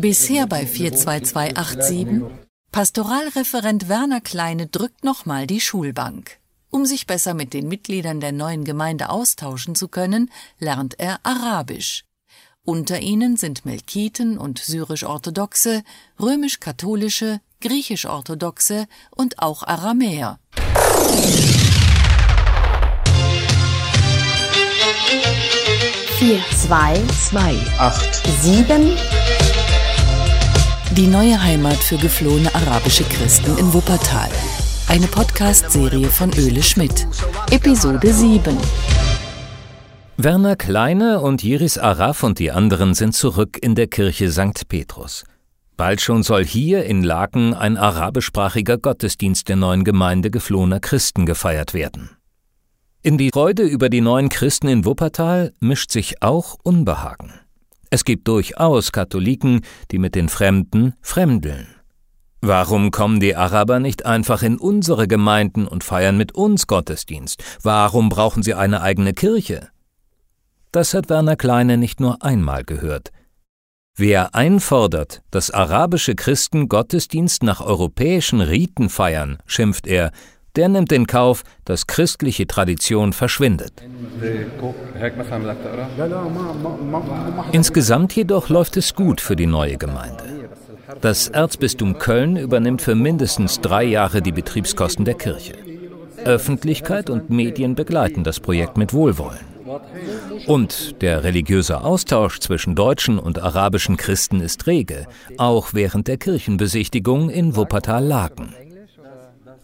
Bisher bei 42287 Pastoralreferent Werner Kleine drückt nochmal die Schulbank. Um sich besser mit den Mitgliedern der neuen Gemeinde austauschen zu können, lernt er Arabisch. Unter ihnen sind Melkiten und syrisch-orthodoxe, römisch-katholische, griechisch-orthodoxe und auch Aramäer. Vier, zwei, zwei, acht, sieben. Die neue Heimat für geflohene arabische Christen in Wuppertal. Eine Podcast-Serie von Öle Schmidt. Episode 7. Werner Kleine und Jiris Araf und die anderen sind zurück in der Kirche St. Petrus. Bald schon soll hier in Laken ein arabischsprachiger Gottesdienst der neuen Gemeinde geflohener Christen gefeiert werden. In die Freude über die neuen Christen in Wuppertal mischt sich auch Unbehagen. Es gibt durchaus Katholiken, die mit den Fremden fremdeln. Warum kommen die Araber nicht einfach in unsere Gemeinden und feiern mit uns Gottesdienst? Warum brauchen sie eine eigene Kirche? Das hat Werner Kleine nicht nur einmal gehört. Wer einfordert, dass arabische Christen Gottesdienst nach europäischen Riten feiern, schimpft er, der nimmt in Kauf, dass christliche Tradition verschwindet. Insgesamt jedoch läuft es gut für die neue Gemeinde. Das Erzbistum Köln übernimmt für mindestens drei Jahre die Betriebskosten der Kirche. Öffentlichkeit und Medien begleiten das Projekt mit Wohlwollen. Und der religiöse Austausch zwischen deutschen und arabischen Christen ist rege, auch während der Kirchenbesichtigung in Wuppertal-Laken.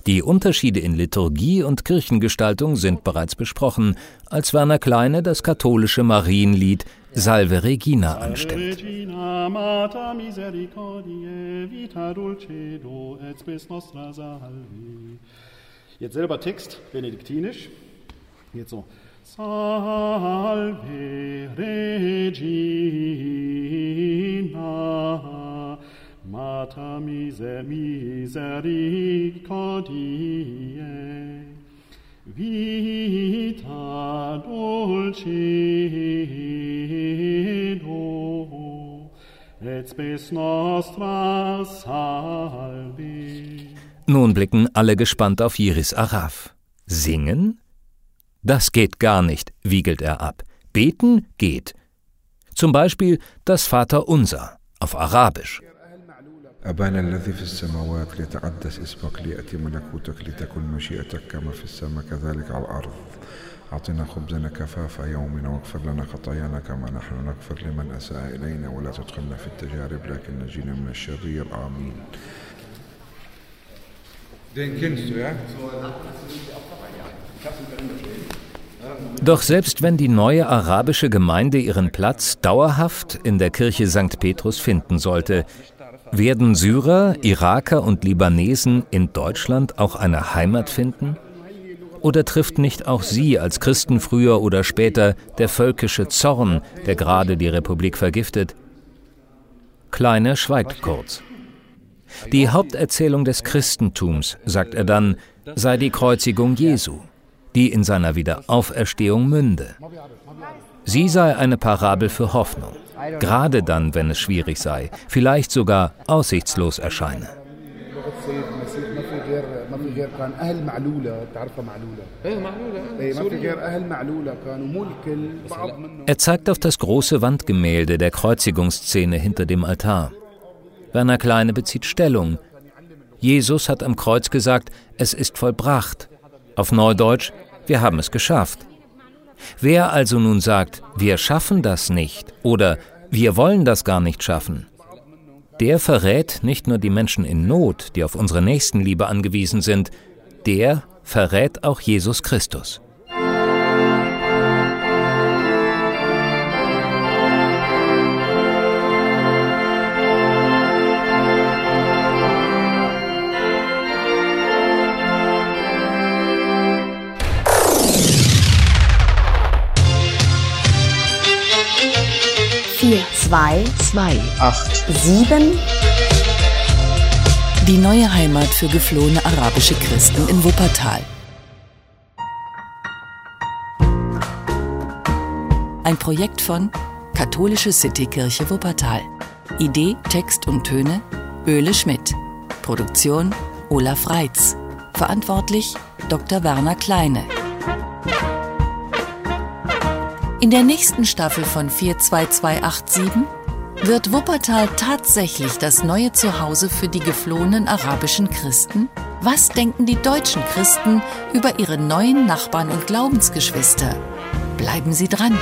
Die Unterschiede in Liturgie und Kirchengestaltung sind bereits besprochen, als Werner Kleine das katholische Marienlied Salve Regina anstimmt. Jetzt selber Text, benediktinisch. Jetzt so. Salve Regina. Mater miser misericordiae, vita dulcedo, et spes nostra salve. Nun blicken alle gespannt auf Jiris Araf. Singen? Das geht gar nicht, wiegelt er ab. Beten geht. Zum Beispiel das Vaterunser auf Arabisch. أبانا الذي في السماوات ليتقدس اسمك ليأتي ملكوتك لتكن مشيئتك كما في السماء كذلك على الأرض أعطنا خبزنا كفاف يومنا واغفر لنا خطايانا كما نحن نغفر لمن أساء إلينا ولا تدخلنا في التجارب لكن نجينا من الشرير آمين? Doch selbst wenn die neue arabische Gemeinde ihren Platz dauerhaft in der Kirche St. Petrus finden sollte, werden Syrer, Iraker und Libanesen in Deutschland auch eine Heimat finden? Oder trifft nicht auch sie als Christen früher oder später der völkische Zorn, der gerade die Republik vergiftet? Kleiner schweigt kurz. Die Haupterzählung des Christentums, sagt er dann, sei die Kreuzigung Jesu, die in seiner Wiederauferstehung münde. Sie sei eine Parabel für Hoffnung gerade dann, wenn es schwierig sei, vielleicht sogar aussichtslos erscheine. Er zeigt auf das große Wandgemälde der Kreuzigungsszene hinter dem Altar. Werner Kleine bezieht Stellung. Jesus hat am Kreuz gesagt, es ist vollbracht. Auf Neudeutsch, wir haben es geschafft. Wer also nun sagt, wir schaffen das nicht oder wir wollen das gar nicht schaffen, der verrät nicht nur die Menschen in Not, die auf unsere Nächstenliebe angewiesen sind, der verrät auch Jesus Christus. Zwei, zwei, acht, sieben. Die neue Heimat für geflohene arabische Christen in Wuppertal. Ein Projekt von Katholische Citykirche Wuppertal. Idee, Text und Töne Öle Schmidt. Produktion Olaf Reitz. Verantwortlich Dr. Werner Kleine. In der nächsten Staffel von 42287 wird Wuppertal tatsächlich das neue Zuhause für die geflohenen arabischen Christen? Was denken die deutschen Christen über ihre neuen Nachbarn und Glaubensgeschwister? Bleiben Sie dran!